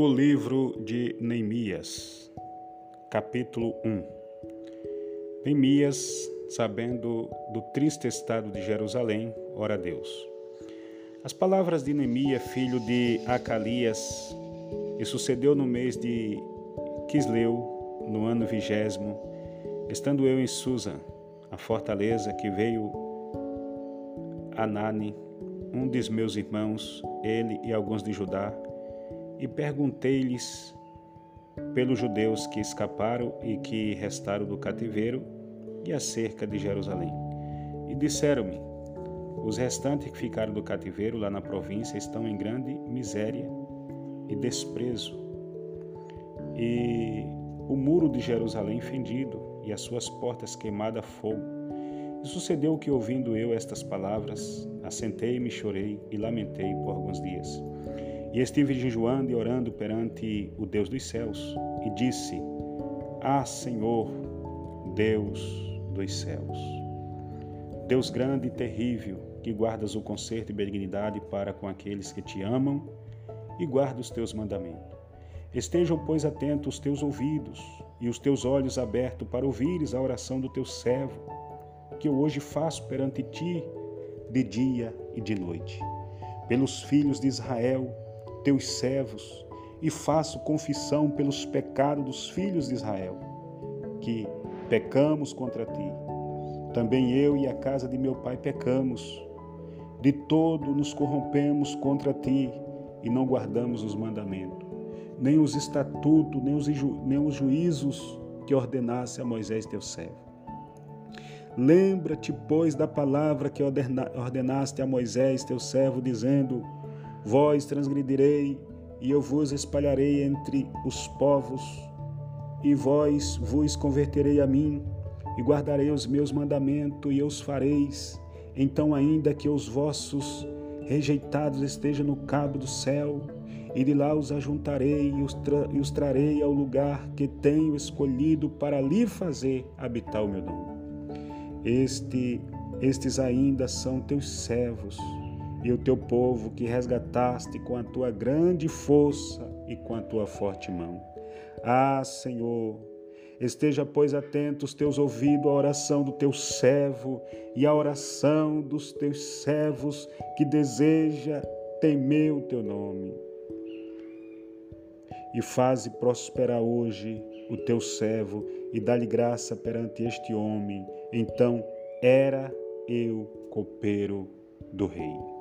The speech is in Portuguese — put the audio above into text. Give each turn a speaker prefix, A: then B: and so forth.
A: O livro de Neemias, capítulo 1. Neemias, sabendo do triste estado de Jerusalém, ora a Deus. As palavras de Neemias, filho de Acalias, e sucedeu no mês de Quisleu, no ano vigésimo, estando eu em Susa, a fortaleza que veio Anani, um dos meus irmãos, ele e alguns de Judá, e perguntei-lhes pelos judeus que escaparam e que restaram do cativeiro e acerca de Jerusalém. E disseram-me: os restantes que ficaram do cativeiro lá na província estão em grande miséria e desprezo. E o muro de Jerusalém fendido e as suas portas queimadas a fogo. E sucedeu que, ouvindo eu estas palavras, assentei-me, chorei e lamentei por alguns dias. E estive jejuando e orando perante o Deus dos céus, e disse: Ah, Senhor, Deus dos céus, Deus grande e terrível, que guardas o conserto e benignidade para com aqueles que te amam e guarda os teus mandamentos. Estejam, pois, atentos os teus ouvidos e os teus olhos abertos para ouvires a oração do teu servo, que eu hoje faço perante ti de dia e de noite. Pelos filhos de Israel, teus servos, e faço confissão pelos pecados dos filhos de Israel, que pecamos contra ti. Também eu e a casa de meu pai pecamos. De todo nos corrompemos contra ti e não guardamos os mandamentos, nem os estatutos, nem os, ju nem os juízos que ordenasse a Moisés teu servo. Lembra-te, pois, da palavra que ordenaste a Moisés teu servo, dizendo: Vós transgredirei, e eu vos espalharei entre os povos, e vós vos converterei a mim, e guardarei os meus mandamentos, e os fareis. Então, ainda que os vossos rejeitados estejam no cabo do céu, e de lá os ajuntarei e os, e os trarei ao lugar que tenho escolhido para ali fazer habitar o meu nome. Este, estes ainda são teus servos, e o teu povo que resgataste com a tua grande força e com a tua forte mão. Ah, Senhor, esteja, pois, atento os teus ouvidos à oração do teu servo e à oração dos teus servos que deseja temer o teu nome. E faze prosperar hoje o teu servo e dá-lhe graça perante este homem. Então era eu copeiro do rei.